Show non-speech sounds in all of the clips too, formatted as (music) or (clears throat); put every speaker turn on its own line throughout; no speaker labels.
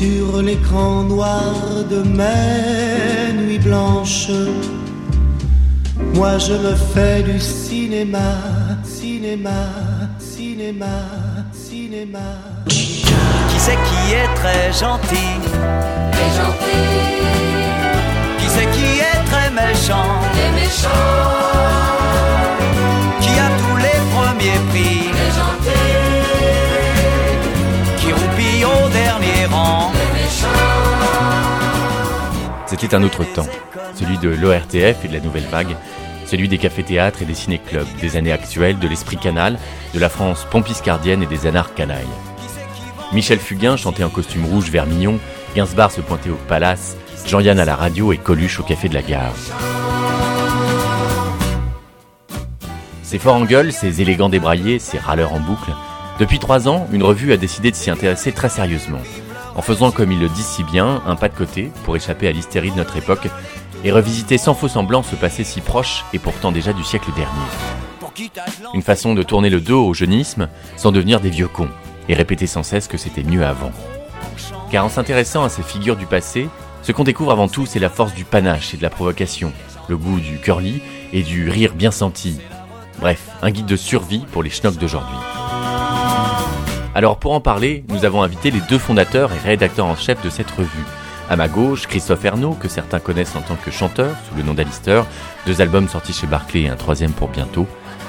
sur l'écran noir de mes nuits blanches. Moi je me fais du cinéma, cinéma, cinéma, cinéma.
Qui c'est qui est très gentil?
Très gentil,
Qui c'est qui est très méchant?
Très méchant,
Qui a tous les premiers prix?
Très gentil,
C'était un autre temps, celui de l'ORTF et de la nouvelle vague, celui des cafés-théâtres et des ciné-clubs, des années actuelles, de l'esprit canal, de la France pompiscardienne et des anards canailles. Michel Fugain chantait en costume rouge vermillon, Gainsbourg se pointait au palace, Jean-Yann à la radio et Coluche au café de la gare. Ces forts en gueule, ces élégants débraillés, ces râleurs en boucle, depuis trois ans, une revue a décidé de s'y intéresser très sérieusement, en faisant, comme il le dit si bien, un pas de côté pour échapper à l'hystérie de notre époque et revisiter sans faux semblant ce passé si proche et pourtant déjà du siècle dernier. Une façon de tourner le dos au jeunisme sans devenir des vieux cons et répéter sans cesse que c'était mieux avant. Car en s'intéressant à ces figures du passé, ce qu'on découvre avant tout, c'est la force du panache et de la provocation, le goût du curly et du rire bien senti. Bref, un guide de survie pour les schnocks d'aujourd'hui. Alors pour en parler, nous avons invité les deux fondateurs et rédacteurs en chef de cette revue. À ma gauche, Christophe Ernaud, que certains connaissent en tant que chanteur, sous le nom d'Alister, deux albums sortis chez Barclay et un troisième pour bientôt.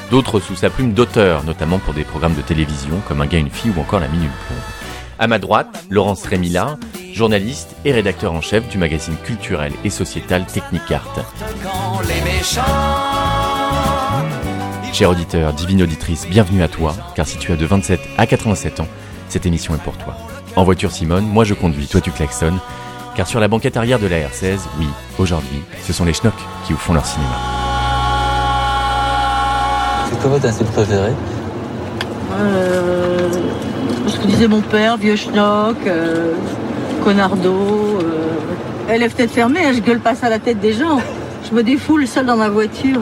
D'autres sous sa plume d'auteur, notamment pour des programmes de télévision comme Un gars, une fille ou encore La Minute Plomb. À ma droite, Laurence Rémila, journaliste et rédacteur en chef du magazine culturel et sociétal Technicart. Cher auditeur, divine auditrice, bienvenue à toi, car si tu as de 27 à 87 ans, cette émission est pour toi. En voiture Simone, moi je conduis, toi tu klaxonnes, car sur la banquette arrière de la R16, oui, aujourd'hui, ce sont les schnocks qui vous font leur cinéma.
C'est quoi votre insulte préférée?
Euh, ce que disait mon père, vieux schnock, euh, connardo. euh. Elle est peut-être fermée, hein, je gueule pas ça à la tête des gens. Je me défoule seule dans ma voiture.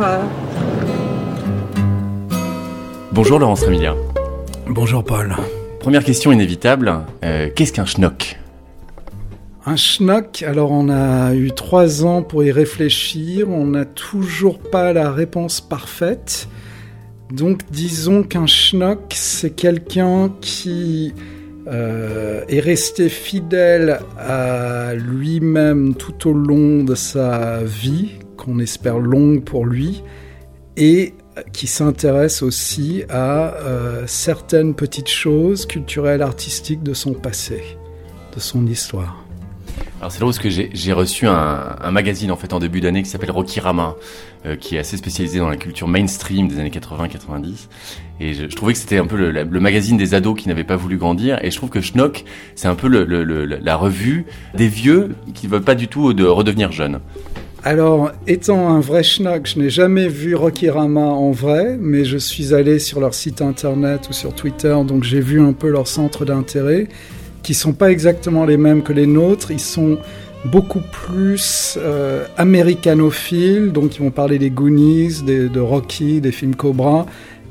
Bonjour Laurence Rémilia.
Bonjour Paul.
Première question inévitable, euh, qu'est-ce qu'un schnock?
Un schnock, alors on a eu trois ans pour y réfléchir, on n'a toujours pas la réponse parfaite. Donc disons qu'un schnock, c'est quelqu'un qui euh, est resté fidèle à lui-même tout au long de sa vie, qu'on espère longue pour lui, et qui s'intéresse aussi à euh, certaines petites choses culturelles, artistiques de son passé, de son histoire.
Alors c'est drôle parce que j'ai reçu un, magazine en fait en début d'année qui s'appelle Rokirama, euh, qui est assez spécialisé dans la culture mainstream des années 80-90. Et je, trouvais que c'était un peu le, magazine des ados qui n'avaient pas voulu grandir. Et je trouve que Schnock, c'est un peu la revue des vieux qui ne veulent pas du tout de redevenir jeunes.
Alors, étant un vrai schnock, je n'ai jamais vu Rokirama en vrai, mais je suis allé sur leur site internet ou sur Twitter, donc j'ai vu un peu leurs centres d'intérêt, qui sont pas exactement les mêmes que les nôtres. Ils sont beaucoup plus euh, américanophiles, donc ils vont parler des Goonies, des- de Rocky, des films Cobra.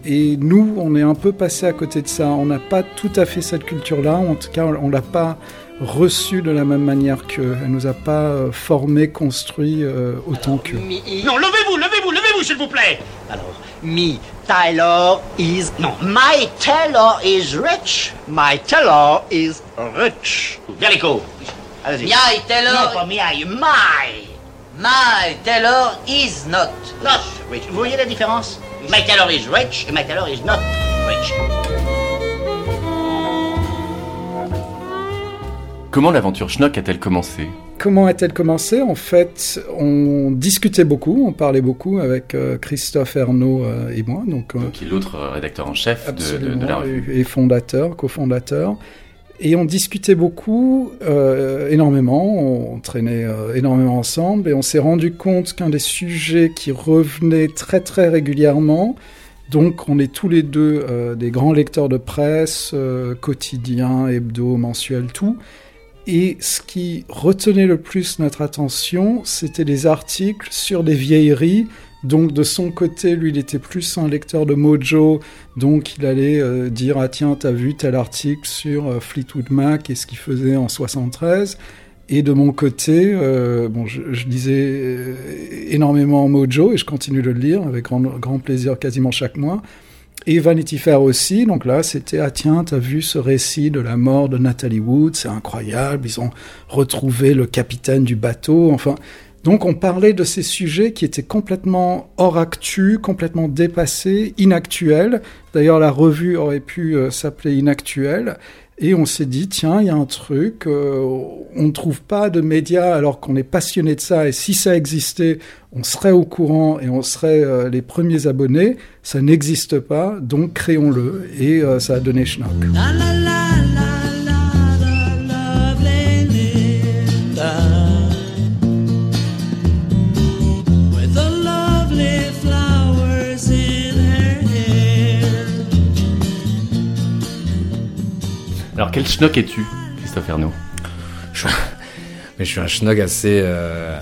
Et nous, on est un peu passé à côté de ça. On n'a pas tout à fait cette culture-là. En tout cas, on l'a pas reçue de la même manière qu'eux. Elle nous a pas euh, formés, construits euh, autant qu'eux.
Non, levez-vous, levez-vous, levez-vous, s'il vous plaît. Alors, me, Taylor is... Non, my Taylor is rich. My Taylor is rich. Bien l'écho. Allez-y.
Miaille Taylor-
Non, pas miaille, my.
My Taylor is not.
Not rich. Vous voyez la différence? My Taylor is rich et my Taylor is not rich.
Comment l'aventure Schnock a-t-elle commencé
Comment a-t-elle commencé? En fait, on discutait beaucoup, on parlait beaucoup avec euh, Christophe Ernaud euh, et moi, donc euh,
Qui est l'autre euh, rédacteur en chef de, la revue.
et, fondateur, cofondateur. Et on discutait beaucoup, euh, énormément, on traînait euh, énormément ensemble, et on s'est rendu compte qu'un des sujets qui revenait très très régulièrement, donc on est tous les deux euh, des grands lecteurs de presse, euh, quotidiens, hebdo, mensuels, tout, et ce qui retenait le plus notre attention, c'était des articles sur des vieilleries Donc de son côté, lui, il était plus un lecteur de Mojo, donc il allait euh, dire ah tiens t'as vu tel article sur euh, Fleetwood Mac et ce qu'il faisait en 73. Et de mon côté, euh, bon, je, je lisais énormément Mojo et je continue de le lire avec grand, grand plaisir quasiment chaque mois. Et Vanity Fair aussi, donc là c'était ah tiens t'as vu ce récit de la mort de Natalie Wood, c'est incroyable, ils ont retrouvé le capitaine du bateau, enfin donc on parlait de ces sujets qui étaient complètement hors actu, complètement dépassés, inactuels. D'ailleurs, la revue aurait pu euh, s'appeler Inactuel. Et on s'est dit, tiens, il y a un truc, euh, on ne trouve pas de médias alors qu'on est passionné de ça, et si ça existait, on serait au courant et on serait euh, les premiers abonnés. Ça n'existe pas, donc créons-le. Et ça a donné Schnock.
Alors quel schnock es-tu, Christophe Ernaud
je... (laughs) Mais je suis un schnock assez euh,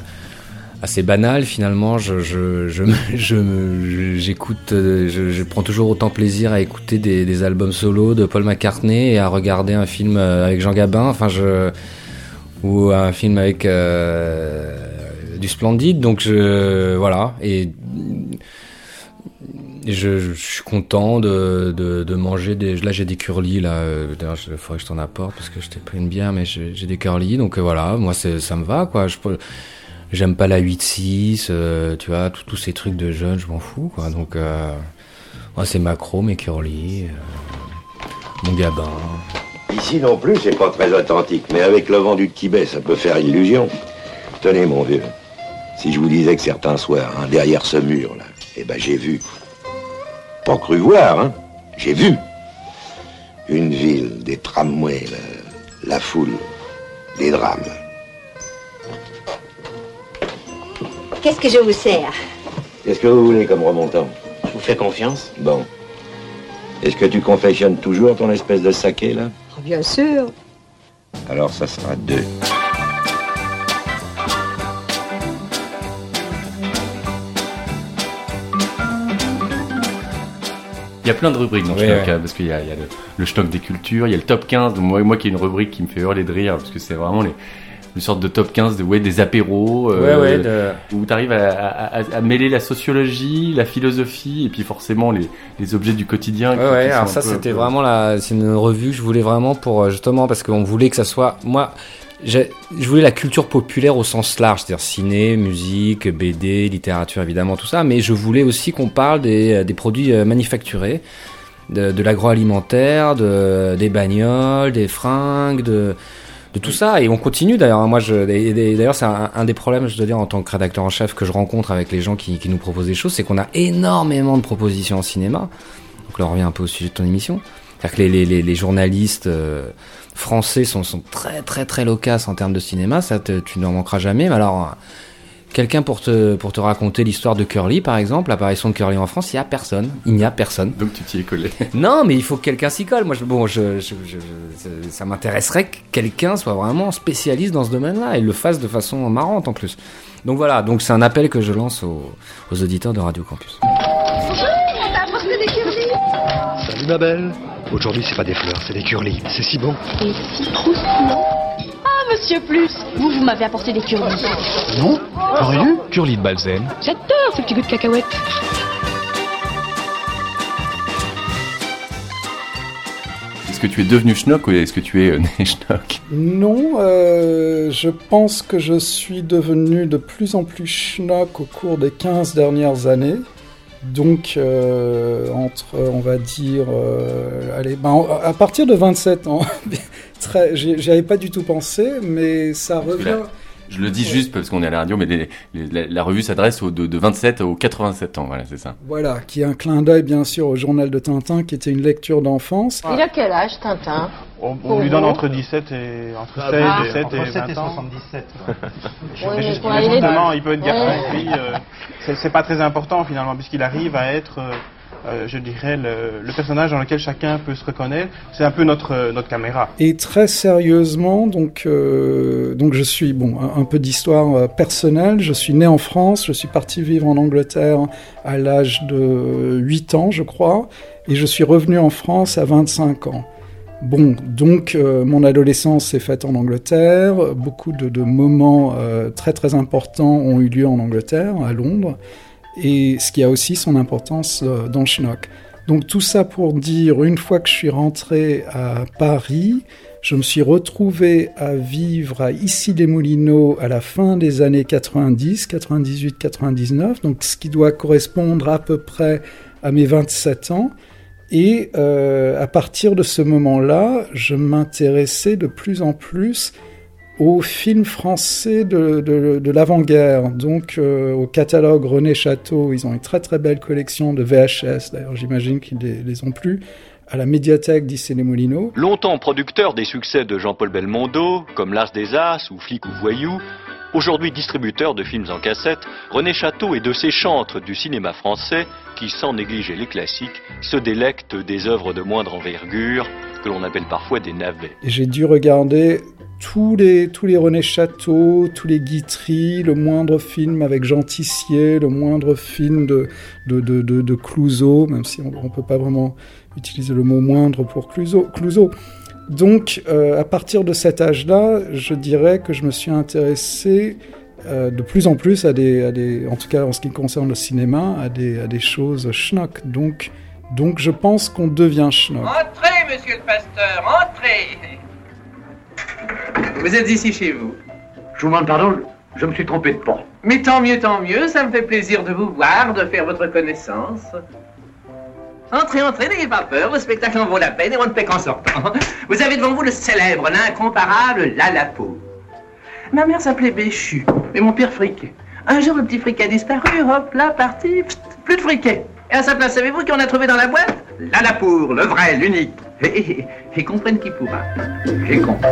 assez banal finalement. Je je je (laughs) j'écoute, je, je, je, prends toujours autant plaisir à écouter des, des, albums solo de Paul McCartney et à regarder un film euh, avec Jean Gabin. Enfin je ou un film avec euh, du Splendide. Donc je voilà et je, suis content de, de, manger des. Là, j'ai des curly là. Euh, d'ailleurs, il faudrait que je t'en apporte parce que je t'ai pris une bière, mais j'ai des curly. Donc euh, voilà, moi, ça me va, quoi. J'aime pas la 8-6, euh, tu vois, tous ces trucs de jeunes, je m'en fous, quoi. Donc, moi, c'est macro, mes curly, mon gabin.
Ici non plus, c'est pas très authentique, mais avec le vent du Tibet, ça peut faire illusion. Tenez, mon vieux, si je vous disais que certains soirs, hein, derrière ce mur, là, eh ben, j'ai vu pas cru voir, hein. J'ai vu. Une ville, des tramways, la, la foule, des drames.
Qu'est-ce que je vous sers?
Qu'est-ce que vous voulez comme remontant?
Je vous fais confiance.
Bon. Est-ce que tu confectionnes toujours ton espèce de saké, là?
Oh, Bien sûr.
Alors ça sera deux.
Il y a plein de rubriques dans oui, Schnock, ouais. parce qu'il y a, il y a le, le, Schnock des cultures, il y a le top 15, moi, moi qui est une rubrique qui me fait hurler de rire, parce que c'est vraiment les, une sorte de top 15 de, ouais, des apéros,
euh, ouais, de...
où tu arrives à, à, à, mêler la sociologie, la philosophie, et puis forcément les, les objets du quotidien.
Ouais, qui, ouais, qui alors ça c'était vraiment la, c'est une revue que je voulais vraiment pour, euh, justement, parce qu'on voulait que ça soit, moi, je voulais la culture populaire au sens large, c'est-à-dire ciné, musique, BD, littérature évidemment, tout ça, mais je voulais aussi qu'on parle des, produits euh, manufacturés, de, l'agroalimentaire, de, des bagnoles, des fringues, de, tout ça. Et on continue d'ailleurs. Moi, je, d'ailleurs, c'est un, des problèmes, je dois dire, en tant que rédacteur en chef, que je rencontre avec les gens qui, nous proposent des choses, c'est qu'on a énormément de propositions en cinéma. Donc là, on revient un peu au sujet de ton émission. C'est-à-dire que les journalistes euh, français sont, sont très très très loquaces en termes de cinéma, ça te, tu n'en manqueras jamais. Mais alors, quelqu'un pour te, pour te raconter l'histoire de Curly, par exemple, l'apparition de Curly en France, il n'y a personne. Il n'y a personne.
Donc tu t'y es collé. (laughs)
non, mais il faut que quelqu'un s'y colle. Moi, je, bon, je, je, je ça m'intéresserait que quelqu'un soit vraiment spécialiste dans ce domaine-là et le fasse de façon marrante en plus. Donc voilà, donc c'est un appel que je lance aux, aux auditeurs de Radio Campus.
Bonjour, on t'a apporté des curly
Salut ma belle. Aujourd'hui, c'est pas des fleurs, c'est des curly. C'est si bon.
Et si croustillant. Ah, monsieur Plus, vous, vous m'avez apporté des curly.
Non J'aurais Curly de Balzen.
J'adore ce petit goût de cacahuète.
Est-ce que tu es devenu schnock ou est-ce que tu es euh, (laughs) né schnock?
Non, euh, je pense que je suis devenu de plus en plus schnock au cours des 15 dernières années. Donc, euh, entre, on va dire, euh, allez, ben, à partir de 27 ans, (laughs) j'y avais pas du tout pensé, mais ça revient.
Je le dis juste parce qu'on est à la radio, mais les, les, la, la, revue s'adresse de, de, 27 aux 87 ans, voilà, c'est ça.
Voilà, qui est un clin d'œil bien sûr au journal de Tintin, qui était une lecture d'enfance.
Il a quel âge Tintin?
On, on lui donne entre 17 et entre ah, 16
ah,
et 7
entre
et
7
20
et
ans.
77. (laughs)
je, oui, juste, mais justement, il peut être garçon. Euh, c'est pas très important finalement, puisqu'il arrive à être euh, euh, je dirais, le, personnage dans lequel chacun peut se reconnaître. C'est un peu notre, euh, notre caméra.
Et très sérieusement, donc, euh, donc je suis, bon, un, peu d'histoire personnelle. Je suis né en France, je suis parti vivre en Angleterre à l'âge de 8 ans, je crois, et je suis revenu en France à 25 ans. Bon, donc mon adolescence s'est faite en Angleterre, beaucoup de, moments très très importants ont eu lieu en Angleterre, à Londres, et ce qui a aussi son importance euh, dans Schnock. Donc tout ça pour dire, une fois que je suis rentré à Paris, je me suis retrouvé à vivre à Issy-les-Moulineaux à la fin des années 90, 98, 99, donc ce qui doit correspondre à peu près à mes 27 ans. Et euh, à partir de ce moment-là, je m'intéressais de plus en plus aux films français de, de, de l'avant-guerre, donc euh, au catalogue René Château. Ils ont une très très belle collection de VHS, d'ailleurs j'imagine qu'ils les, les ont plus, à la médiathèque d'Issy les Moulineaux.
Longtemps producteur des succès de Jean-Paul Belmondo, comme L'As des As ou Flic ou Voyou, Aujourd'hui distributeur de films en cassette, René Château est de ces chantres du cinéma français qui, sans négliger les classiques, se délectent des œuvres de moindre envergure, que l'on appelle parfois des navets.
J'ai dû regarder tous les, tous les René Château, tous les Guitry, le moindre film avec Jean Tissier, le moindre film de, de, de, de, Clouseau, même si on ne peut pas vraiment utiliser le mot moindre pour. Clouseau. Donc, euh, à partir de cet âge-là, je dirais que je me suis intéressé euh, de plus en plus à des, à des, en tout cas en ce qui concerne le cinéma, à des, à des choses schnock. Donc, donc je pense qu'on devient schnock.
Entrez, monsieur le pasteur, entrez. Vous êtes ici chez vous.
Je vous demande pardon, je me suis trompé de pont.
Mais tant mieux, tant mieux, ça me fait plaisir de vous voir, de faire votre connaissance. Entrez, entrez, n'ayez pas peur, le spectacle en vaut la peine et on ne paie qu'en sortant. Vous avez devant vous le célèbre, l'incomparable Lalapo. Ma mère s'appelait Béchu, et mon père Friquet. Un jour, le petit Friquet a disparu, hop, là, parti, pft, plus de Friquet. Et à sa place, savez-vous qui on a trouvé dans la boîte? Lalapour, le vrai, l'unique. Et, et, et comprenne qui pourra. J'ai compris.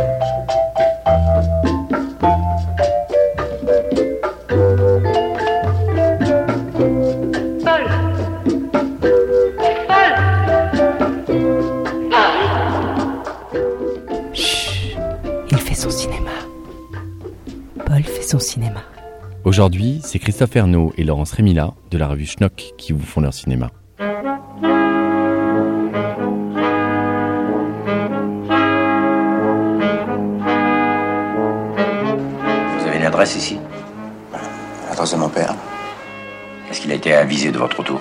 son cinéma.
Aujourd'hui, c'est Christophe Ernaud et Laurence Rémila de la revue Schnock qui vous font leur cinéma.
Adresse ici
L'adresse de mon père.
Est-ce qu'il a été avisé de votre retour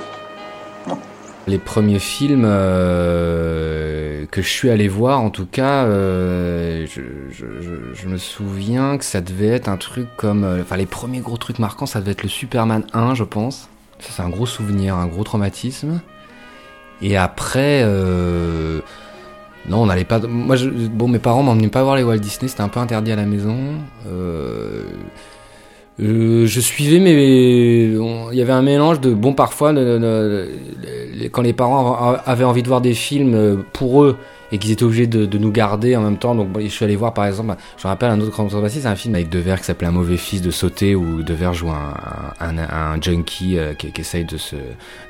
Les premiers films euh, que je suis allé voir, en tout cas, euh, je, je, je, je, me souviens que ça devait être un truc comme... euh, Enfin, les premiers gros trucs marquants, ça devait être le Superman 1, je pense. Ça, c'est un gros souvenir, un gros traumatisme. Et après... Non, on n'allait pas... Moi, je, bon, mes parents m'emmenaient pas voir les Walt Disney, c'était un peu interdit à la maison. Euh, euh, je suivais, mais il y avait un mélange de bon parfois quand les parents avaient envie de voir des films pour eux et qu'ils étaient obligés de, nous garder en même temps. Donc je suis allé voir par exemple, je me rappelle un autre grand c'est un film avec Devers qui s'appelait Un mauvais fils de sauter où Devers joue un, un, un, un junkie euh, qui, essaye de se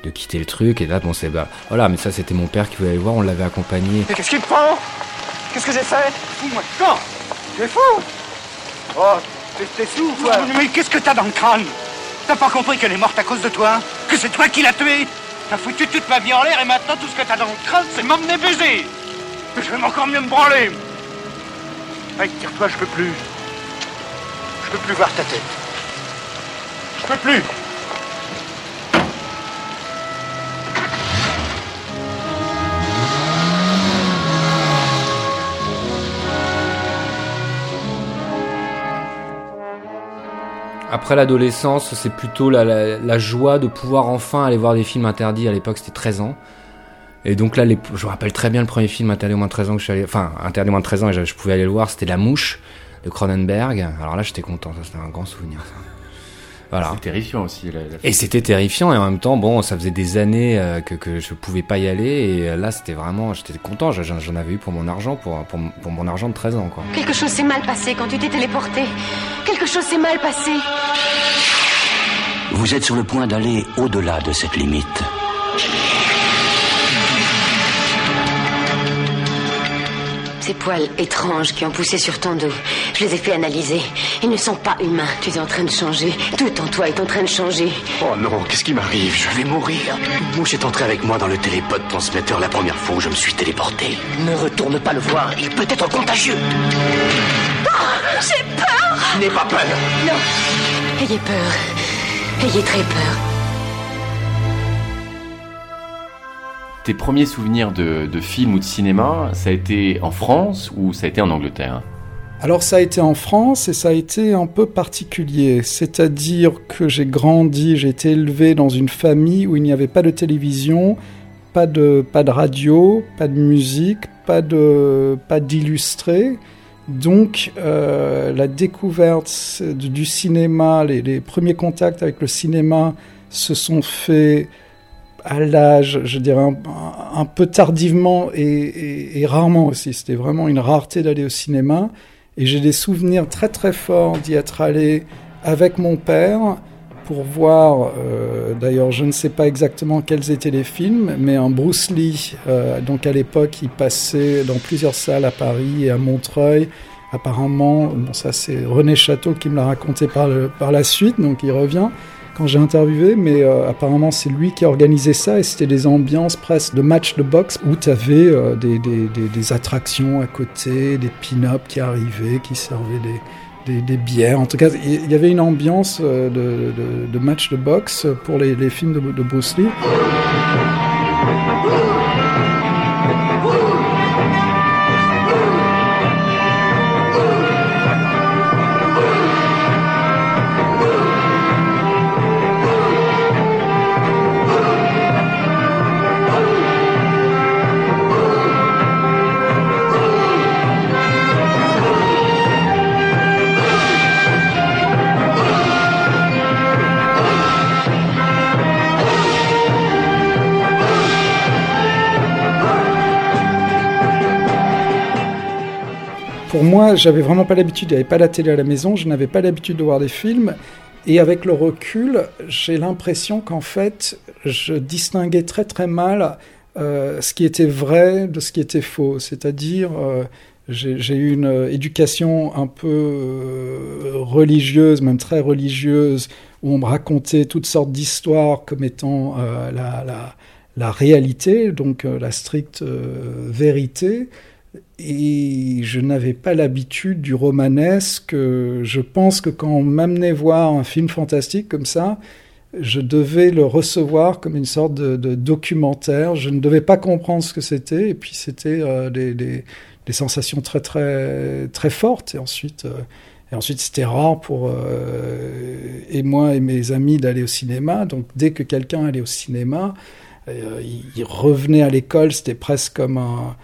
de quitter le truc et là bon c'est bah voilà mais ça c'était mon père qui voulait aller voir, on l'avait accompagné.
Qu'est-ce qu'il prend? Qu'est-ce que j'ai fait? Fous-moi quand Tu es fou Oh T'es sous, toi Mais qu'est-ce que t'as dans le crâne? T'as pas compris qu'elle est morte à cause de toi? Que c'est toi qui l'as tuée? T'as foutu toute ma vie en l'air et maintenant tout ce que t'as dans le crâne, c'est m'emmener baiser. Je vais encore mieux me branler. Allez, tire-toi, je peux plus. Je peux plus voir ta tête. Je peux plus
Après l'adolescence, c'est plutôt la, joie de pouvoir enfin aller voir des films interdits. À l'époque, c'était 13 ans. Et donc là, je me rappelle très bien le premier film interdit au moins de 13 ans que je suis allé, enfin, interdit moins de 13 ans et je, pouvais aller le voir, c'était La Mouche de Cronenberg. Alors là, j'étais content, ça c'était un grand souvenir.
Voilà. C'est terrifiant aussi. La, la...
Et c'était terrifiant et en même temps, bon, ça faisait des années euh, que, que je pouvais pas y aller et euh, là, c'était vraiment, j'étais content. J'en avais eu pour mon argent, pour, pour, pour, mon argent de 13 ans, quoi.
Quelque chose s'est mal passé quand tu t'es téléporté. Quelque chose s'est mal passé.
Vous êtes sur le point d'aller au-delà de cette limite.
Ces poils étranges qui ont poussé sur ton dos, je les ai fait analyser. Ils ne sont pas humains. Tu es en train de changer. Tout en toi est en train de changer.
Oh non, qu'est-ce qui m'arrive? Je vais mourir. Mouche est entrée avec moi dans le télépod transmetteur la première fois où je me suis téléporté.
Ne retourne pas le voir, il peut être contagieux.
Oh, J'ai peur
N'aie pas peur.
Non. Ayez peur. Ayez très peur.
Tes premiers souvenirs de, de film ou de cinéma, ça a été en France ou ça a été en Angleterre?
Alors ça a été en France et ça a été un peu particulier, c'est-à-dire que j'ai grandi, j'ai été élevé dans une famille où il n'y avait pas de télévision, pas de, pas de radio, pas de musique, pas de pas d'illustré. Donc euh, la découverte du, du cinéma, les, les, premiers contacts avec le cinéma se sont faits à l'âge, je dirais un, peu tardivement et, rarement aussi. C'était vraiment une rareté d'aller au cinéma. Et j'ai des souvenirs très très forts d'y être allé avec mon père pour voir, euh, d'ailleurs je ne sais pas exactement quels étaient les films, mais un Bruce Lee, euh, donc à l'époque il passait dans plusieurs salles à Paris et à Montreuil. Apparemment, bon ça c'est René Château qui me l'a raconté par, par la suite, donc il revient quand j'ai interviewé, mais euh, apparemment c'est lui qui a organisé ça et c'était des ambiances presque de match de boxe où tu avais euh, des, des, des, attractions à côté, des pin-up qui arrivaient, qui servaient des, des, bières. En tout cas, il y avait une ambiance euh, de, de, de match de boxe pour les, les films de, de Bruce Lee. Moi, j'avais vraiment pas l'habitude, il n'y avait pas la télé à la maison, je n'avais pas l'habitude de voir des films. Et avec le recul, j'ai l'impression qu'en fait, je distinguais très très mal euh, ce qui était vrai de ce qui était faux. C'est-à-dire, euh, j'ai eu une éducation un peu euh, religieuse, même très religieuse, où on me racontait toutes sortes d'histoires comme étant la, réalité, donc la stricte vérité et je n'avais pas l'habitude du romanesque. Je pense que quand on m'amenait voir un film fantastique comme ça, je devais le recevoir comme une sorte de, documentaire. Je ne devais pas comprendre ce que c'était, et puis c'était euh, des, sensations très très très fortes. Et ensuite, euh, et ensuite c'était rare pour euh, et moi et mes amis d'aller au cinéma. Donc dès que quelqu'un allait au cinéma, il revenait à l'école. C'était presque comme un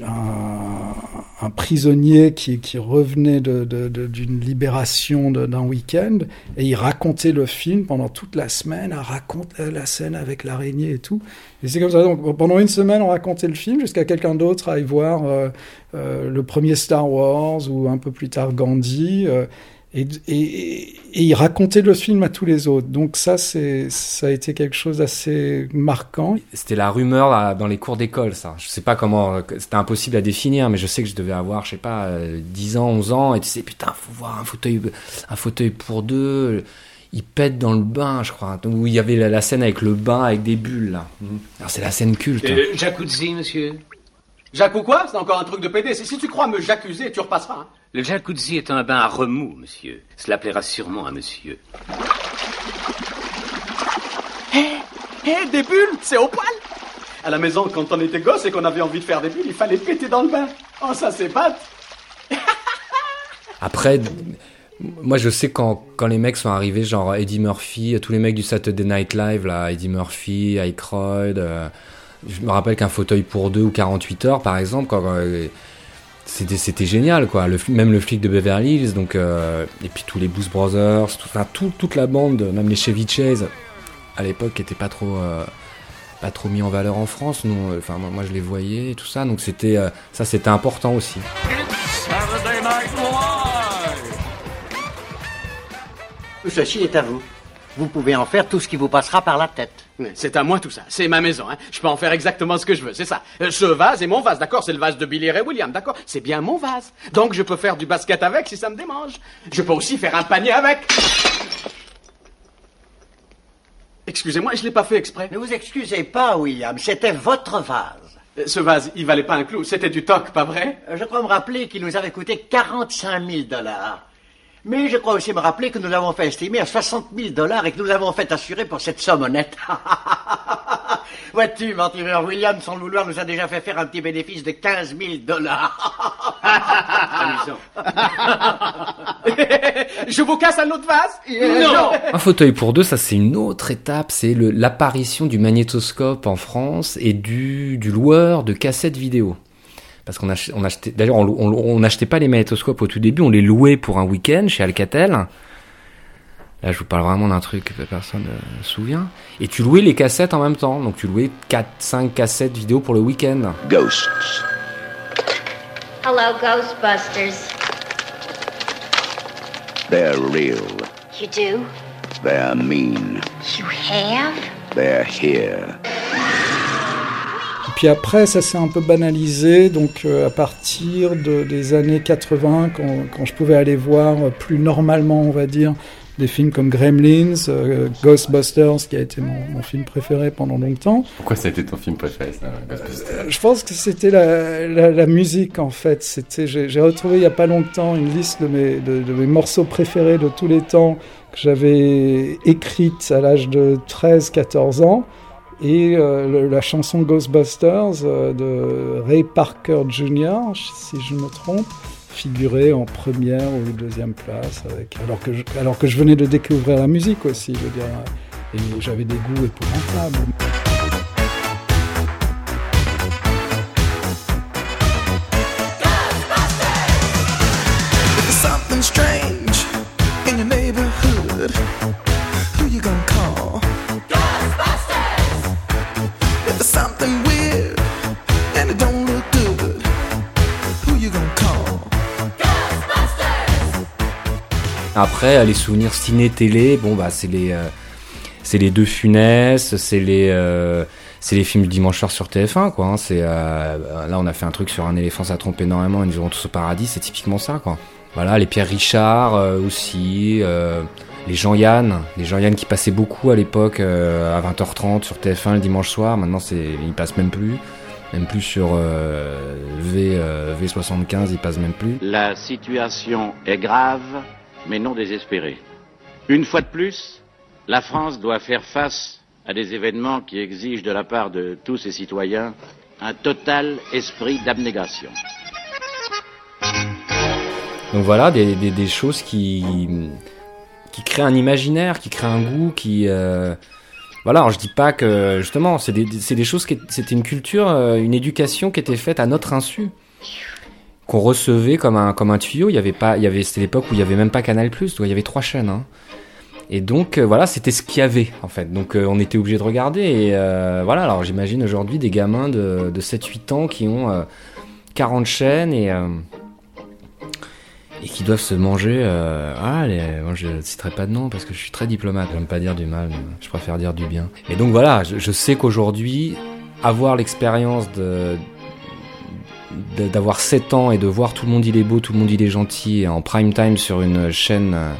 un, prisonnier qui, revenait d'une libération d'un week-end et il racontait le film pendant toute la semaine, à raconte la scène avec l'araignée et tout. Et c'est comme ça. Donc pendant une semaine, on racontait le film jusqu'à quelqu'un d'autre aille voir euh, euh, le premier Star Wars ou un peu plus tard Gandhi. Euh, et, et, et, il racontait le film à tous les autres. Donc ça, c'est ça a été quelque chose d'assez marquant.
C'était la rumeur là, dans les cours d'école, ça. Je sais pas comment, c'était impossible à définir, mais je sais que je devais avoir, je sais pas, 10 ans, 11 ans, et tu sais, putain, faut voir un fauteuil, un fauteuil pour deux. Il pète dans le bain, je crois. Où il y avait la, la scène avec le bain avec des bulles là. Alors c'est la scène culte.
Euh, jacuzzi, monsieur? Jacques ou quoi? C'est encore un truc de PD. Si tu crois me j'accuser, tu repasseras. Hein.
Le jacuzzi est un bain à remous, monsieur. Cela plaira sûrement à monsieur.
Hé, hey, hey, des bulles, c'est au poil À la maison, quand on était gosse et qu'on avait envie de faire des bulles, il fallait péter dans le bain. Oh, ça c'est pas. (laughs)
Après, moi je sais quand, quand les mecs sont arrivés, genre Eddie Murphy, tous les mecs du Saturday Night Live, là, Eddie Murphy, Aykroyd... Euh, je me rappelle qu'un fauteuil pour deux ou 48 heures, par exemple, quand, euh, c'était génial quoi. Le, même le flic de Beverly Hills donc euh, et puis tous les Blues Brothers tout, enfin, tout, toute la bande même les Chevy Chase à l'époque qui était pas trop euh, pas trop mis en valeur en France. Nous enfin moi, moi je les voyais et tout ça. Donc c'était euh, ça c'était important aussi.
Le Sachi est à vous vous pouvez en faire tout ce qui vous passera par la tête.
C'est à moi tout ça. C'est ma maison. Hein. Je peux en faire exactement ce que je veux. C'est ça. Euh, Ce vase est mon vase, d'accord? C'est le vase de Billy Ray Williams, d'accord? C'est bien mon vase. Donc je peux faire du basket avec si ça me démange. Je peux aussi faire un panier avec. Excusez-moi, je l'ai pas fait exprès.
Ne vous excusez pas, William. C'était votre vase.
Euh, Ce vase, il valait pas un clou. C'était du toc, pas vrai?
Euh, Je crois me rappeler qu'il nous avait coûté 45 000 dollars. Mais je crois aussi me rappeler que nous l'avons fait estimer à 60 000 dollars et que nous l'avons fait assurer pour cette somme honnête. (laughs) Vois-tu, Mortimer Williams, sans le vouloir, nous a déjà fait faire un petit bénéfice de 15 000 dollars. (laughs)
Je vous casse un autre vase
Non.
Un fauteuil pour deux, ça c'est une autre étape, c'est l'apparition du magnétoscope en France et du, du loueur de cassettes vidéo. Parce qu'on ach- on achetait, d'ailleurs on n'achetait pas les magnétoscopes au tout début, on les louait pour un week-end chez Alcatel. Là je vous parle vraiment d'un truc que personne ne se souvient. Et tu louais les cassettes en même temps, donc tu louais 4-5 cassettes vidéo pour le week-end.
Ghosts.
Hello, Ghostbusters.
They're real.
You do?
They're mean.
You have?
They're here.
Puis après, ça s'est un peu banalisé, donc euh, à partir de- des années 80, quand, quand je pouvais aller voir euh, plus normalement, on va dire, des films comme Gremlins, euh, Ghostbusters, qui a été mon, mon film préféré pendant longtemps.
Pourquoi ça a été ton film préféré, ça, Ghostbusters?
Je pense que c'était la, la, la musique en fait. C'était, j'ai, retrouvé il y a pas longtemps une liste de mes, de, de mes morceaux préférés de tous les temps que j'avais écrite à l'âge de 13-14 ans. Et euh, la chanson Ghostbusters euh, de Ray Parker Jr., si je me trompe, figurait en première ou deuxième place, alors, que je, alors que venais de découvrir la musique aussi, je veux dire, et j'avais des goûts épouvantables.
Après, les souvenirs ciné-télé, bon bah c'est les, euh, c'est les deux funesses, c'est les, euh, c'est les films du dimanche soir sur TF1 quoi. hein. C'est euh, là on a fait un truc sur un éléphant ça trompe énormément, ils nous iront tous au paradis, c'est typiquement ça quoi. Voilà, les Pierre Richard euh, aussi, euh, les Jean-Yann, les Jean-Yann qui passaient beaucoup à l'époque euh, à 20h30 sur TF1 le dimanche soir. Maintenant c'est, ils passent même plus, même plus sur euh, V euh, V75, ils passent même plus.
La situation est grave, mais non désespérée. Une fois de plus, la France doit faire face à des événements qui exigent de la part de tous ses citoyens un total esprit d'abnégation.
Donc voilà, des, choses qui, qui créent un imaginaire, qui créent un goût, qui... euh, Voilà, alors je dis pas que... Justement, c'est des, des choses qui... C'était une culture, euh, une éducation qui était faite à notre insu. Qu'on recevait comme un, comme un tuyau. Il y avait pas... Il y avait, c'était l'époque où il y avait même pas Canal+, Plus, il y avait trois chaînes. Hein. Et donc, euh, voilà, c'était ce qu'il y avait, en fait. Donc, euh, on était obligé de regarder. Et euh, voilà, alors j'imagine aujourd'hui des gamins de, de 7-8 ans qui ont euh, 40 chaînes et... et qui doivent se manger. Ah, moi je ne citerai pas de nom parce que je suis très diplomate. J'aime pas dire du mal, je préfère dire du bien. Et donc voilà, je, sais qu'aujourd'hui, avoir l'expérience de- d'avoir 7 ans et de voir tout le monde il est beau, tout le monde il est gentil en prime time sur une chaîne euh,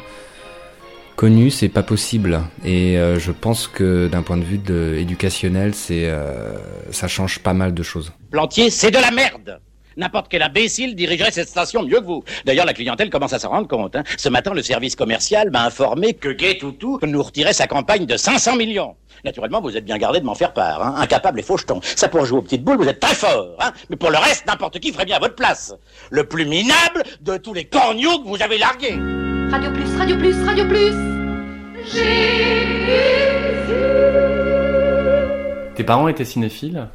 connue, c'est pas possible. Et euh, je pense que d'un point de vue de, éducationnel, c'est euh, ça change pas mal de choses.
Plantier, c'est de la merde N'importe quel imbécile dirigerait cette station mieux que vous. D'ailleurs, la clientèle commence à s'en rendre compte. hein. Ce matin, le service commercial m'a informé que Gay Toutou nous retirait sa campagne de 500 millions. Naturellement, vous êtes bien gardé de m'en faire part. Hein. Incapable et faucheton. Ça, pour jouer aux petites boules, vous êtes très fort. Hein. Mais pour le reste, n'importe qui ferait bien à votre place. Le plus minable de tous les corneaux que vous avez largués.
Radio Plus, Radio Plus, Radio Plus.
Tes parents étaient cinéphiles?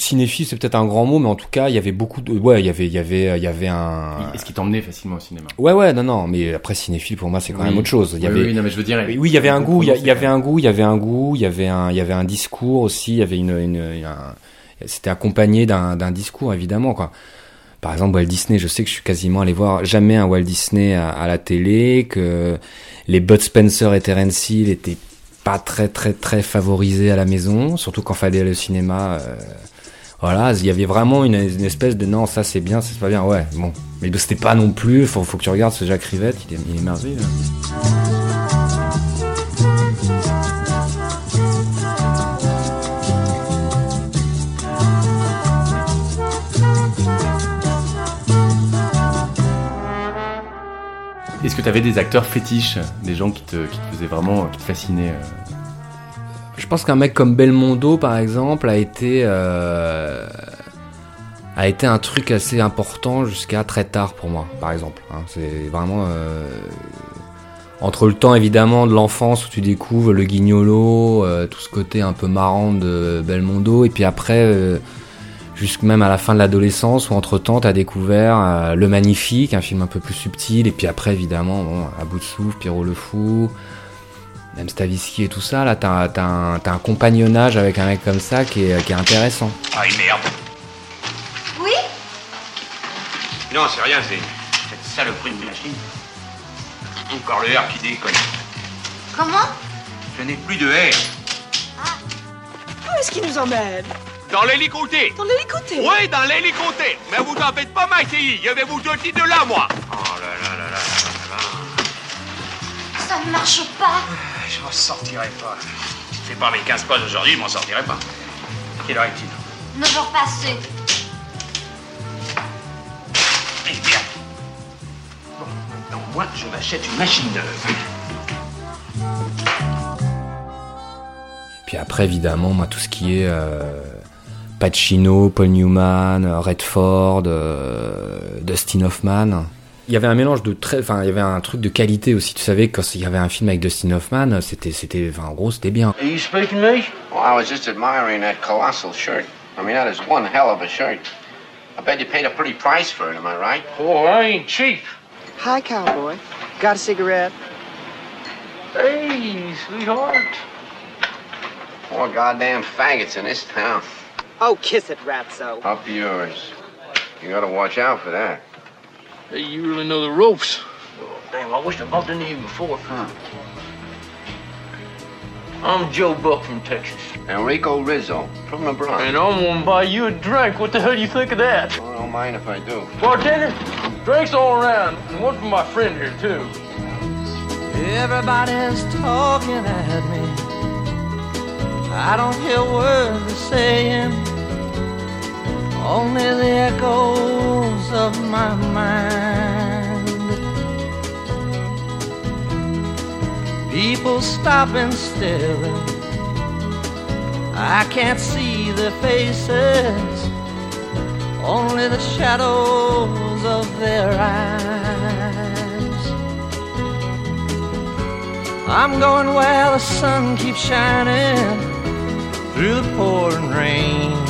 Cinéphile, c'est peut-être un grand mot, mais en tout cas, il y avait beaucoup de. Ouais, il y avait, il y avait, il y avait un.
Est-ce qu'ils t'emmenaient facilement au cinéma
Ouais, ouais, non, non, mais après cinéphile pour moi c'est quand
Oui.
même autre chose. Il y
Oui,
avait,
oui, non, mais je veux dire,
oui, il y avait un goût, il y, avait un goût, il y avait un goût, il y avait un, il y avait un discours aussi, il y avait une, une- un- c'était accompagné d'un, d'un discours évidemment quoi. par exemple Walt Disney, je sais que je suis quasiment allé voir jamais un Walt Disney à, à la télé, que les Bud Spencer et Terence Hill étaient pas très très très favorisés à la maison, surtout quand fallait aller au cinéma. euh, voilà, il y avait vraiment une, espèce de non, ça c'est bien, ça c'est pas bien, ouais, bon. Mais c'était pas non plus, faut, faut que tu regardes ce Jacques Rivette, il est, il est merveilleux.
Est-ce que tu avais des acteurs fétiches, des gens qui te, qui te faisaient vraiment, qui te fascinaient euh
Je pense qu'un mec comme Belmondo, par exemple, a été euh, a été un truc assez important jusqu'à très tard pour moi, par exemple. hein. C'est vraiment euh, entre le temps évidemment de l'enfance où tu découvres le guignolo, euh, tout ce côté un peu marrant de Belmondo, et puis après. Jusque même à la fin de l'adolescence, où entre-temps, t'as découvert euh, Le Magnifique, un film un peu plus subtil, et puis après, évidemment, bon, À bout de souffle, Pierrot le Fou, même Stavisky et tout ça, là, t'as t'as un, t'as un compagnonnage avec un mec comme ça qui est, qui est intéressant.
Ah, merde.
Oui?
Non, c'est rien, c'est cette saloperie de machine. Encore le R qui déconne.
Comment?
Je n'ai plus de R.
Où est-ce qu'il nous emmène?
Dans l'hélicoptère.
Dans l'hélicoptère
Oui, dans l'hélicoptère. Mais vous en faites pas, ma chérie. Je vais vous jeter de là, moi. Oh là là là là là là.
Ça ne marche pas.
Je m'en sortirai pas. C'est pas mes 15 postes aujourd'hui, je m'en sortirai pas. Quelle heure est-il?
9 heures passées.
Eh bien. Bon, non, moi, je m'achète une machine neuve.
Puis après, évidemment, moi, tout ce qui est euh, Pacino, Paul Newman, euh, Redford, euh, Dustin Hoffman. Il y avait un mélange de très, enfin, il y avait un truc de qualité aussi. Tu savais que quand il y avait un film avec Dustin Hoffman, c'était, c'était, enfin, en gros, c'était bien.
Are you speaking to me?
Well, I was just admiring that colossal shirt. I mean, that is one hell of a shirt. I bet you paid a pretty price for it, am I right?
Oh, I ain't cheap.
Hi, cowboy. Got a cigarette?
Hey, sweetheart.
Four goddamn faggots in this town.
Oh, kiss it, Ratso.
Up yours. You gotta watch out for that.
Hey, you really know the ropes. Oh, Damn, I wish I bumped into you before. Huh. I'm Joe Buck from Texas.
Enrico Rizzo, from the Bronx.
And I'm gonna buy you a drink. What the hell do you think of that?
Well, I don't mind if I do.
Bartender, drinks all around. And one for my friend here, too.
Everybody's talking at me. I don't hear words they're saying, only the echoes of my mind. People stop and staring. I can't see their faces, only the shadows of their eyes. I'm going where the sun keeps shining through the pouring rain.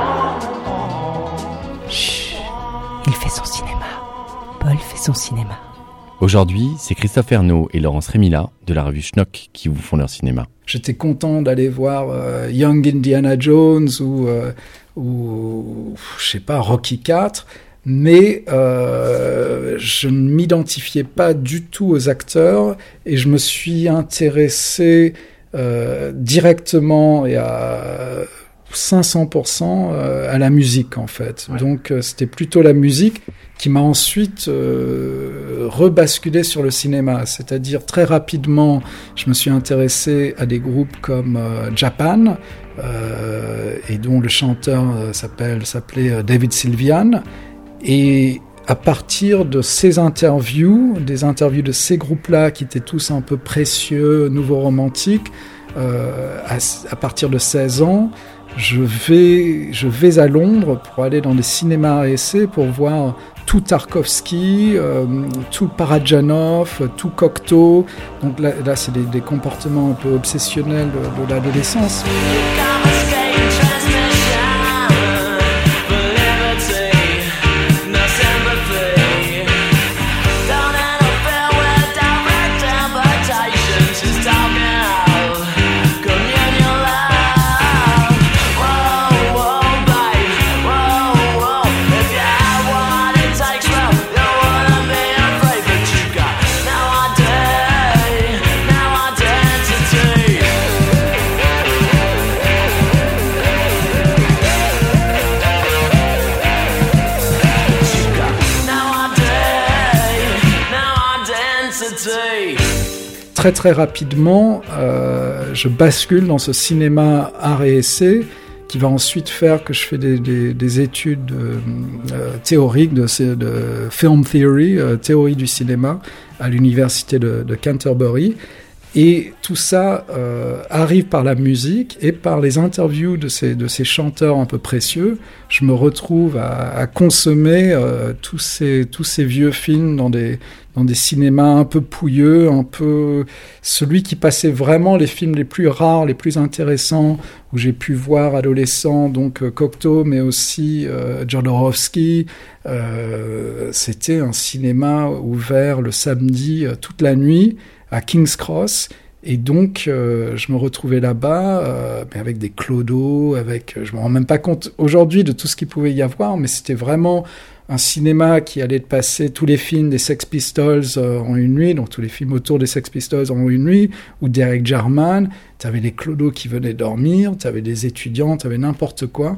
son cinéma.
Aujourd'hui, c'est Christophe Ernaud et Laurence Rémila de la revue Schnock qui vous font leur cinéma.
J'étais content d'aller voir euh, Young Indiana Jones ou, euh, ou je sais pas, Rocky 4, mais euh, je ne m'identifiais pas du tout aux acteurs et je me suis intéressé euh, directement et à 500% euh, à la musique en fait. Donc c'était plutôt la musique qui m'a ensuite euh, rebasculé sur le cinéma. C'est-à-dire très rapidement, je me suis intéressé à des groupes comme euh, Japan euh, et dont le chanteur s'appelle s'appelait David Sylvian. Et à partir de ces interviews, des interviews de ces groupes-là qui étaient tous un peu précieux, nouveaux romantiques, à, à partir de 16 ans, je vais, je vais à Londres pour aller dans les cinémas et essais pour voir tout Tarkovsky, euh, tout Parajanov, tout Cocteau. Donc là, c'est des, comportements un peu obsessionnels de l'adolescence. Très très rapidement, euh, je bascule dans ce cinéma art et essai qui va ensuite faire que je fais des, des, des études euh, théoriques de, film theory, euh, théorie du cinéma, à l'université de, Canterbury. Et tout ça euh, arrive par la musique et par les interviews de ces, de ces chanteurs un peu précieux. Je me retrouve à, à consommer euh, tous, ces, tous ces vieux films dans des, dans des cinémas un peu pouilleux, un peu celui qui passait vraiment les films les plus rares, les plus intéressants, où j'ai pu voir adolescent, donc euh, Cocteau, mais aussi euh, Jodorowsky. Euh, C'était un cinéma ouvert le samedi toute la nuit à King's Cross. Et donc, euh, je me retrouvais là-bas, euh, avec des clodos, avec, je me rends même pas compte aujourd'hui de tout ce qu'il pouvait y avoir, mais c'était vraiment un cinéma qui allait passer tous les films des Sex Pistols euh, en une nuit, donc tous les films autour des Sex Pistols en une nuit, ou Derek Jarman, tu avais les clodos qui venaient dormir, tu avais des étudiants, tu avais n'importe quoi.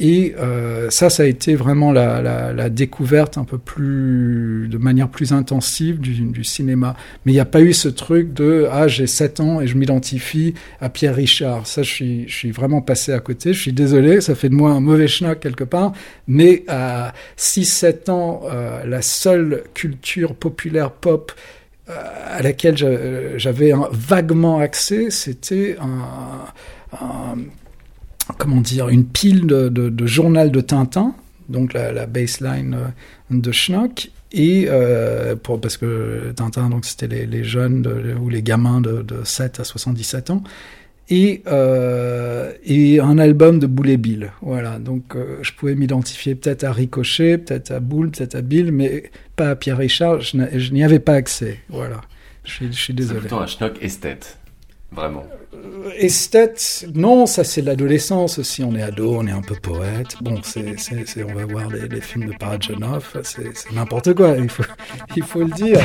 Et euh, ça, ça a été vraiment la, la, découverte un peu plus, de manière plus intensive du, du cinéma. Mais il n'y a pas eu ce truc de ah j'ai 7 ans et je m'identifie à Pierre Richard. Ça, je suis, je suis vraiment passé à côté. Je suis désolé, ça fait de moi un mauvais schnock quelque part. Mais à 6-7 ans, euh, la seule culture populaire pop euh, à laquelle j'avais vaguement accès, c'était un comment dire, une pile de, de, de, journal de Tintin, donc la, la baseline de Schnock, et euh, pour, parce que Tintin, donc c'était les, les, jeunes de, ou les gamins de, de 7 à 77 ans, et, euh, et un album de Boulet Bill. Voilà, donc euh, je pouvais m'identifier peut-être à Ricochet, peut-être à Boule, peut-être à Bill, mais pas à Pierre Richard, je n'y avais pas accès. Voilà, je suis, je suis désolé.
C'est plutôt un Schnock esthète. Vraiment.
Euh, esthète, non, ça c'est l'adolescence aussi. On est ado, on est un peu poète. Bon, c'est, c'est, on va voir les, films de Parajanov, c'est, c'est n'importe quoi, il faut, (laughs) il faut le dire.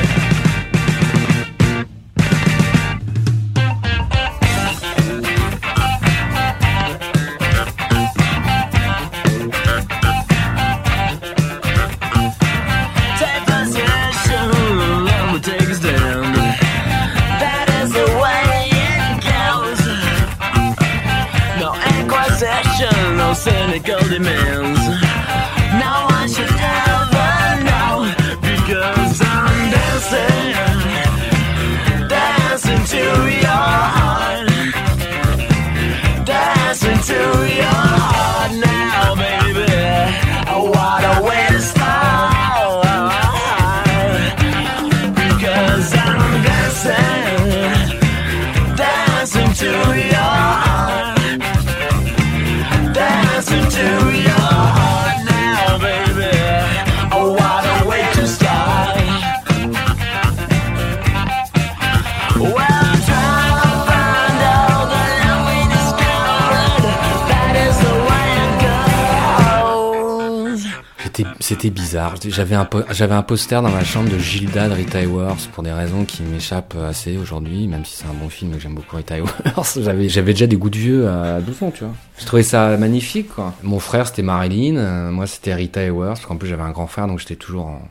J'avais un, po- un poster dans ma chambre de Gilda de Rita Hayworth pour des raisons qui m'échappent assez aujourd'hui, même si c'est un bon film et que j'aime beaucoup Rita Hayworth. (laughs) J'avais, déjà des goûts de vieux à 12 ans, tu vois. Je trouvais ça magnifique, quoi. Mon frère, c'était Marilyn, euh, moi, c'était Rita Hayworth, parce qu'en plus, j'avais un grand frère, donc j'étais toujours en,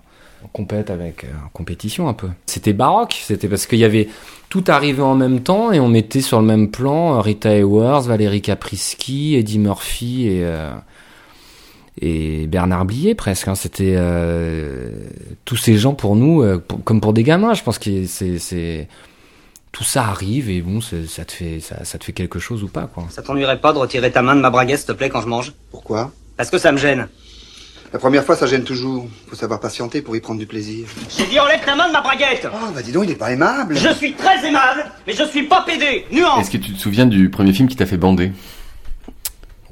en compète avec, euh, en compétition un peu. C'était baroque, c'était parce qu'il y avait tout arrivé en même temps et on mettait sur le même plan euh, Rita Hayworth, Valérie Caprisky, Eddie Murphy et, euh, et Bernard Blier presque. Hein. C'était euh, tous ces gens pour nous, euh, pour- comme pour des gamins. Je pense que c'est tout ça arrive et bon, ça te fait, ça, ça te fait quelque chose ou pas, quoi.
Ça t'ennuierait pas de retirer ta main de ma braguette, s'il te plaît, quand je mange?
Pourquoi?
Parce que ça me gêne.
La première fois, ça gêne toujours. Faut savoir patienter pour y prendre du plaisir.
J'ai dit enlève ta main de ma braguette
Oh, bah dis donc, il est pas aimable.
Je suis très aimable, mais je suis pas pédé Nuance
Est-ce que tu te souviens du premier film qui t'a fait bander?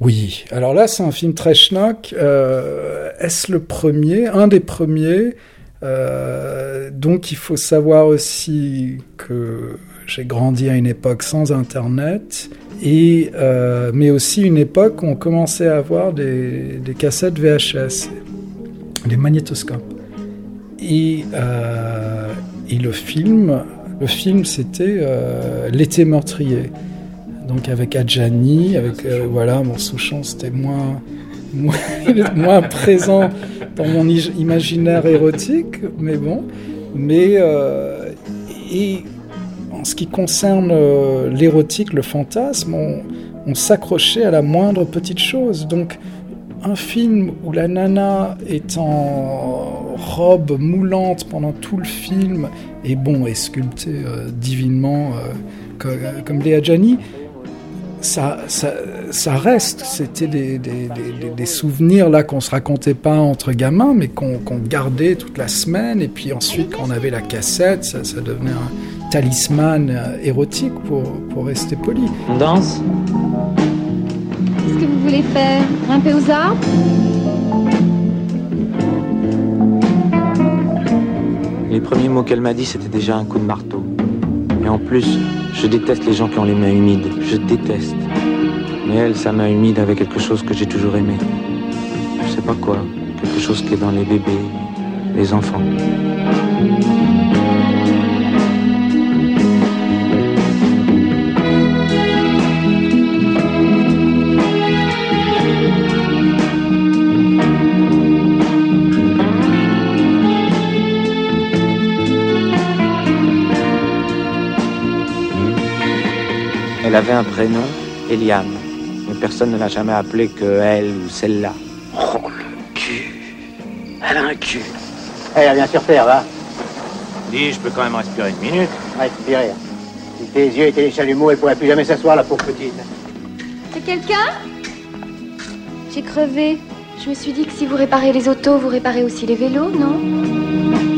Oui, alors là c'est un film très schnock. Euh, Est-ce le premier Un des premiers? Euh, donc il faut savoir aussi que j'ai grandi à une époque sans Internet, et, euh, mais aussi une époque où on commençait à avoir des, cassettes VHS, des magnétoscopes. Et, et le film, le film c'était L'été meurtrier. Donc avec Adjani, avec euh, voilà, mon Souchon, c'était moins, moins, (laughs) présent dans mon imaginaire érotique, mais bon. Mais euh, et en ce qui concerne euh, l'érotique, le fantasme, on, s'accrochait à la moindre petite chose. Donc un film où la nana est en robe moulante pendant tout le film et bon est sculptée euh, divinement euh, co- comme Léa ça, ça, ça reste. C'était des, des, des- des- des souvenirs là qu'on se racontait pas entre gamins, mais qu'on qu'on gardait toute la semaine. Et puis ensuite, quand on avait la cassette, ça, ça devenait un talisman euh, érotique pour, pour rester poli.
On danse
Qu'est-ce que vous voulez faire? Grimper aux arbres?
Les premiers mots qu'elle m'a dit, c'était déjà un coup de marteau. Et en plus, je déteste les gens qui ont les mains humides. Je déteste. Mais elle, sa main humide avait quelque chose que j'ai toujours aimé. Je sais pas quoi. Quelque chose qui est dans les bébés, les enfants. Elle avait un prénom, Eliane. Mais personne ne l'a jamais appelée que elle ou celle-là.
Oh, le cul. Elle a un cul. Elle vient sur Terre, va.
Dis, je peux quand même respirer une minute.
Respirer. Si tes yeux étaient des chalumeaux, elle pourrait plus jamais s'asseoir, la pauvre petite.
C'est quelqu'un? J'ai crevé. Je me suis dit que si vous réparez les autos, vous réparez aussi les vélos, non?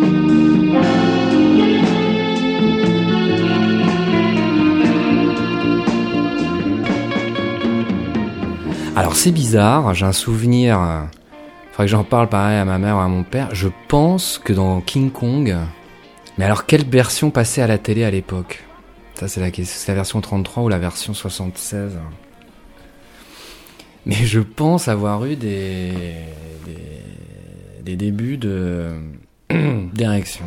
Alors c'est bizarre, j'ai un souvenir. euh, Faudrait que j'en parle pareil à ma mère ou à mon père. Je pense que dans King Kong. Mais alors quelle version passait à la télé à l'époque? Ça c'est la question. La version 33 ou la version 76 Mais je pense avoir eu des des, des débuts de (clears throat) d'érection.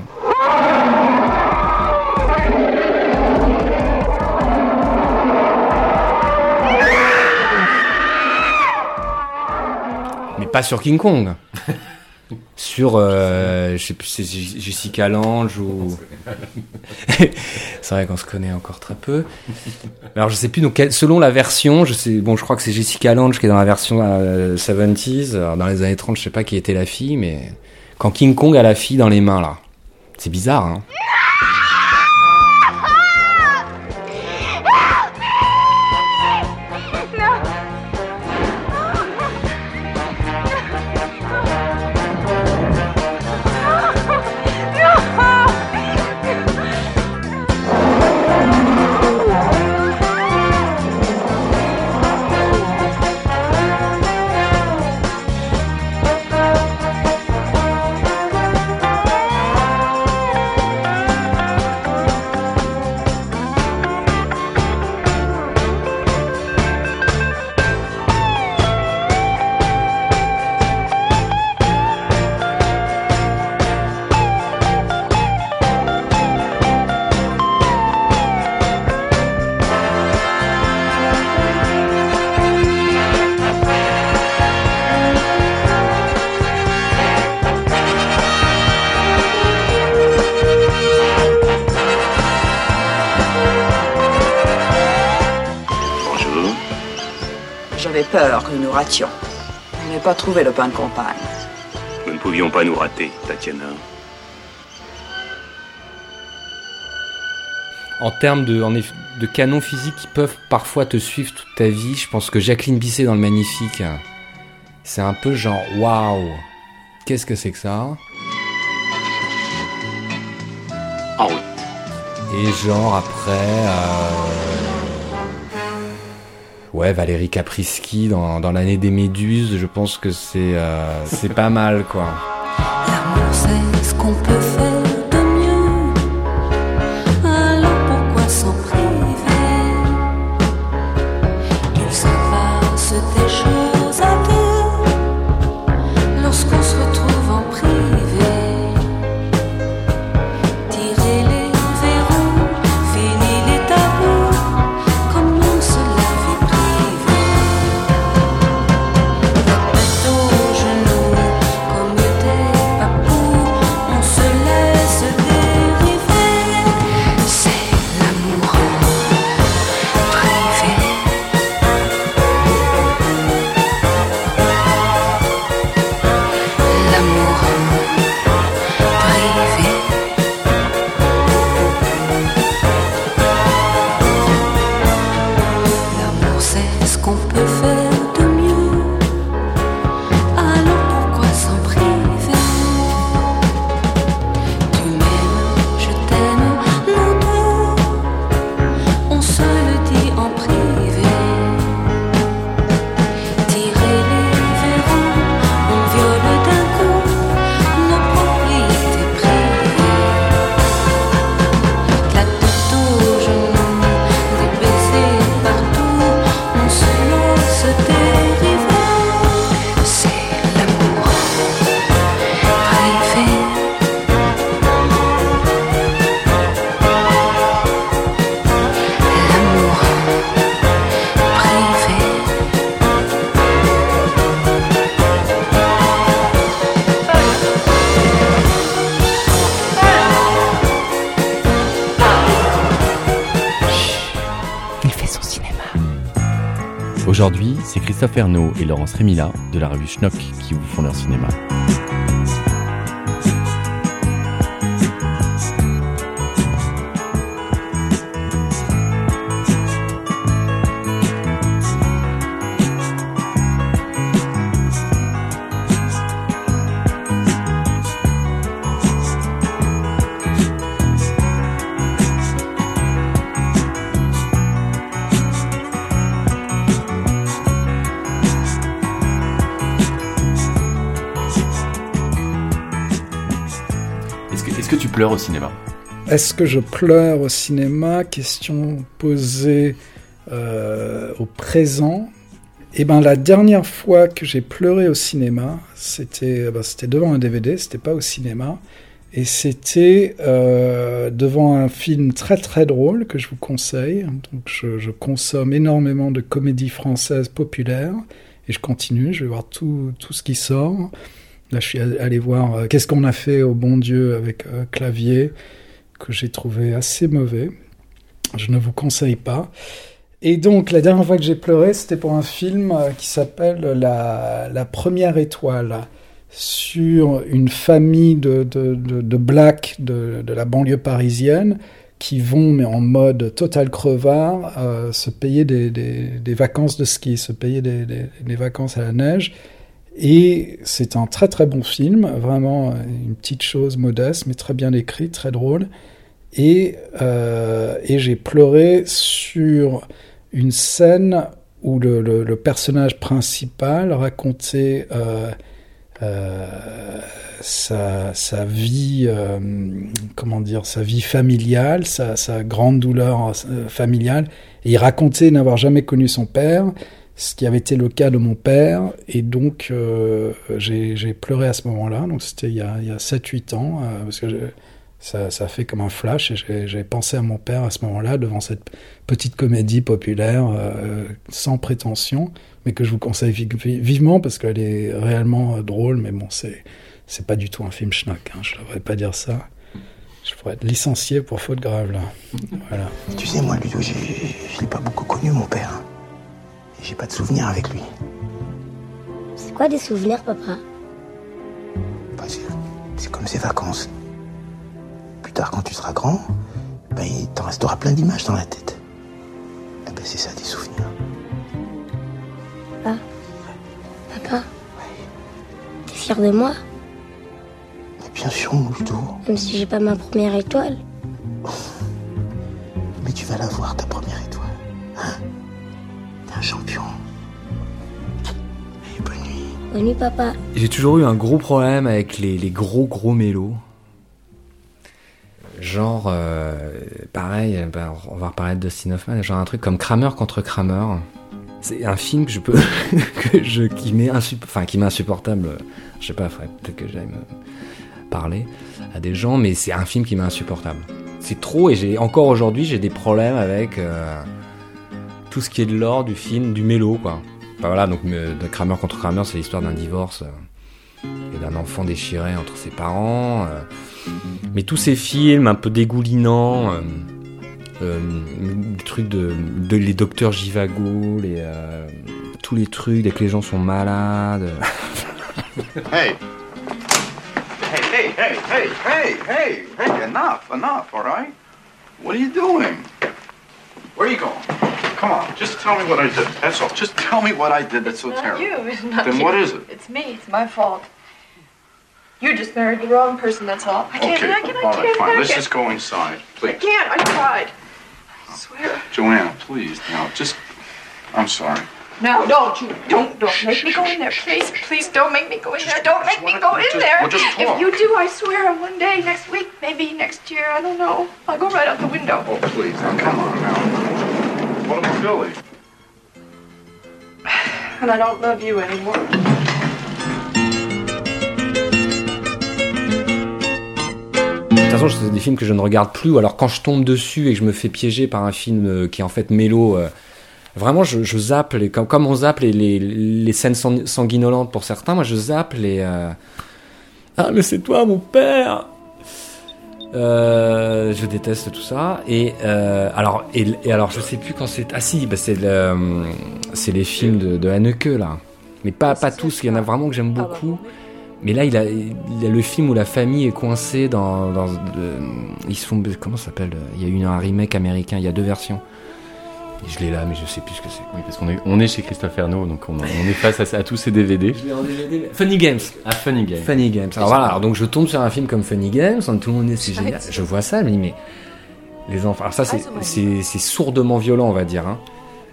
Mais pas sur King Kong. sur, euh, je sais plus, c'est Jessica Lange ou. c'est vrai qu'on se connaît encore très peu. Alors je sais plus, donc selon la version, je bon, je crois que c'est Jessica Lange qui est dans la version euh, 70s. Alors, dans les années 30, je sais pas qui était la fille, mais quand King Kong a la fille dans les mains là, c'est bizarre, hein.
Pas trouvé le pain de campagne.
Nous ne pouvions pas nous rater, Tatiana.
en termes de, en eff- de canons physiques qui peuvent parfois te suivre toute ta vie, je pense que Jacqueline Bisset dans le Magnifique, c'est un peu genre waouh, qu'est-ce que c'est que ça?
En route.
Et genre après, euh, ouais, Valérie Caprisky dans, l'année des Méduses, je pense que c'est euh, c'est pas mal quoi.
Aujourd'hui, c'est Christophe Ernaud et Laurence Rémila de la revue Schnock qui vous font leur cinéma. Au cinéma
Est-ce que je pleure au cinéma? Question posée euh, au présent. Eh ben, la dernière fois que j'ai pleuré au cinéma, c'était ben, c'était devant un DVD, c'était pas au cinéma, et c'était euh, devant un film très très drôle que je vous conseille. Donc, je, je consomme énormément de comédies françaises populaires, et je continue, je vais voir tout, tout ce qui sort. Là, je suis allé voir euh, Qu'est-ce qu'on a fait au bon Dieu avec euh, Clavier, que j'ai trouvé assez mauvais. Je ne vous conseille pas. Et donc, la dernière fois que j'ai pleuré, c'était pour un film euh, qui s'appelle la, Première Étoile, sur une famille de, de, blacks de, la banlieue parisienne qui vont, mais en mode total crevard, se payer des, vacances de ski, se payer des vacances à la neige. Et c'est un très très bon film, vraiment une petite chose modeste, mais très bien écrit, très drôle. Et, euh, et j'ai pleuré sur une scène où le, le, personnage principal racontait euh, euh, sa, sa vie, euh, comment dire, sa vie familiale, sa, sa grande douleur euh, familiale. Et il racontait n'avoir jamais connu son père, ce qui avait été le cas de mon père. Et donc, euh, j'ai pleuré à ce moment-là. Donc, c'était il y a, a 7-8 ans, euh, parce que ça, ça fait comme un flash. Et j'ai- pensé à mon père à ce moment-là, devant cette petite comédie populaire, euh, sans prétention, mais que je vous conseille vi- vi- vivement, parce qu'elle est réellement drôle. Mais bon, c'est c'est pas du tout un film schnock. Hein, je ne devrais pas dire ça. Je pourrais être licencié pour faute grave, là. Voilà.
Tu sais, moi, Ludo, je l'ai pas beaucoup connu, mon père. Et J'ai pas de souvenirs avec lui.
C'est quoi des souvenirs, papa?
Bah, c'est- comme ses vacances. Plus tard, quand tu seras grand,
ben, il t'en restera plein d'images dans la tête. Eh ben, c'est ça, des souvenirs.
Papa? Papa? T'es fier de moi?
Mais bien sûr, mon Ludo.
Même si j'ai pas ma première étoile.
Mais tu vas l'avoir, ta première étoile. Hein? Champion. Et bonne nuit.
Bonne nuit, papa.
J'ai toujours eu un gros problème avec les, les gros gros mélos. Genre, euh, pareil, ben, on va reparler de Dustin Hoffman, genre un truc comme Kramer contre Kramer. C'est un film que je peux, (laughs) que je, qui m'est enfin, qui m'est insupportable. Je sais pas, peut-être que j'aille me parler à des gens, mais c'est un film qui m'est insupportable. C'est trop et j'ai encore aujourd'hui j'ai des problèmes avec euh, tout ce qui est de l'ordre du film, du mélo quoi. Enfin, voilà, donc euh, de Kramer contre Kramer, c'est l'histoire d'un divorce euh, et d'un enfant déchiré entre ses parents. euh. mais tous ces films un peu dégoulinants, des trucs de, les docteurs Jivago, les tous les trucs dès que les gens sont malades. (laughs)
Hey. Hey, hey, hey, hey, hey, hey, enough, enough? What are you doing? Where are you going? Come on, just tell me what I did. That's all. Just tell me what I did that's so
Not
terrible.
you. It's (laughs) not
Then
you.
what is it?
It's me. It's my fault. You just married the wrong person, that's all. I can't,
okay,
I can't, I
all
can't,
fine. Let's just go inside, please.
I can't, I tried. I swear.
Joanna, please, now, just... I'm sorry.
No, don't you, don't, don't make me go in there, please. Please don't make me go in there. Don't make me go in
just-
there.
we'll just
If you do, I swear, one day, next week, maybe next year, I don't know. I'll go right out the window.
Oh, please, now, come on now.
And I don't love you anymore.
De toute façon, c'est des films que je ne regarde plus. Alors quand je tombe dessus et que je me fais piéger par un film euh, qui est en fait mélo, euh, vraiment je, je zappe les, comme, comme on zappe les, les, les scènes sang- sanguinolentes pour certains, moi je zappe les. euh, Ah mais c'est toi mon père. Euh, je déteste tout ça et euh, alors et, et alors je sais plus quand c'est ah si bah c'est le c'est les films de, de Haneke là mais pas pas tous il y en a vraiment que j'aime beaucoup mais là, il a, il a le film où la famille est coincée dans. ils se font. Comment ça s'appelle? Il y a eu un remake américain, il y a deux versions. Et je l'ai là, mais je sais plus ce que c'est.
Oui, parce qu'on est, on est chez Christophe Ernaud, donc on, on est face à, à tous ces DVD.
Funny Games.
Ah, Funny Games.
Funny Games. Alors voilà, alors donc je tombe sur un film comme Funny Games, tout le monde est c'est génial. Je vois ça, je me dis, mais. Les enfants. Alors ça, c'est, c'est, c'est sourdement violent, on va dire. Hein.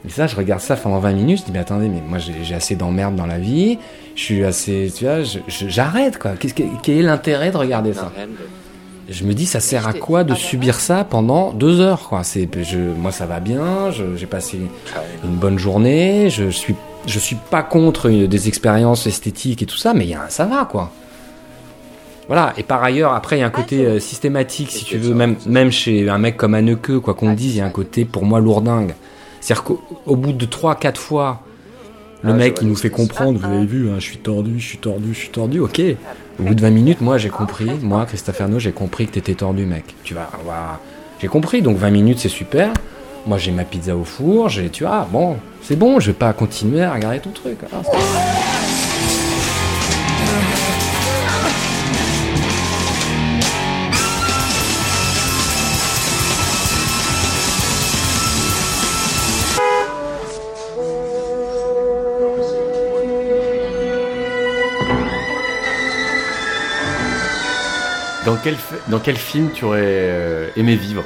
Mais ça, je regarde ça pendant 20 minutes, je dis, mais attendez, mais moi j'ai, j'ai assez d'emmerdes dans la vie, je suis assez. Tu vois, je- je- j'arrête quoi. Qu'est-ce quel est l'intérêt de regarder ça? Je me dis, ça sert à quoi de subir ça pendant deux heures, quoi? C'est, je, moi, ça va bien. je- j'ai passé une bonne journée. Je suis, je suis pas contre une- des expériences esthétiques et tout ça, mais y a ça va, quoi. Voilà. Et par ailleurs, après, il y a un côté euh, systématique, si tu veux, même, même chez un mec comme Anneke, quoi qu'on dise, il y a un côté pour moi lourdingue. C'est-à-dire qu'au au bout de trois, quatre fois, le
Ah,
mec, il nous fait comprendre, vous avez vu, hein, je suis tordu, je suis tordu, je suis tordu, ok. Au bout de 20 minutes, moi, j'ai compris, moi, Christophe Ernaud, j'ai compris que t'étais tordu, mec. Tu vas. J'ai compris, donc 20 minutes, c'est super. Moi, j'ai ma pizza au four, j'ai, tu vois, bon, c'est bon, je vais pas continuer à regarder ton truc. hein,
Dans quel, film tu aurais euh, aimé vivre?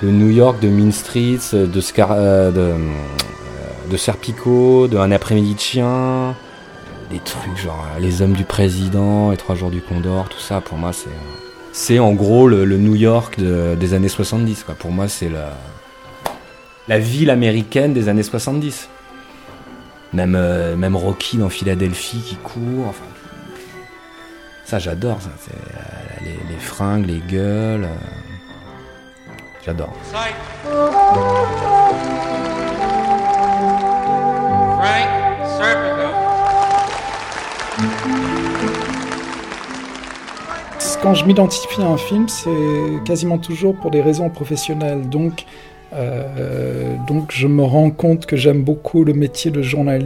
De New York, de Mean Streets, de, Scar euh, de, euh, Serpico, de Un après-midi de chien, des trucs genre euh, Les hommes du président, Les trois jours du Condor, tout ça, pour moi, c'est. euh, C'est en gros le, New York de- des années 70, quoi. Pour moi, c'est la, la ville américaine des années 70. Même, euh, Rocky dans Philadelphie qui court. Ça, j'adore, ça. C'est, euh, les, les fringues, les gueules. euh, J'adore.
Frank Serpico.
Quand je m'identifie à un film, c'est quasiment toujours pour des raisons professionnelles. Donc, euh, donc je me rends compte que j'aime beaucoup le métier de journaliste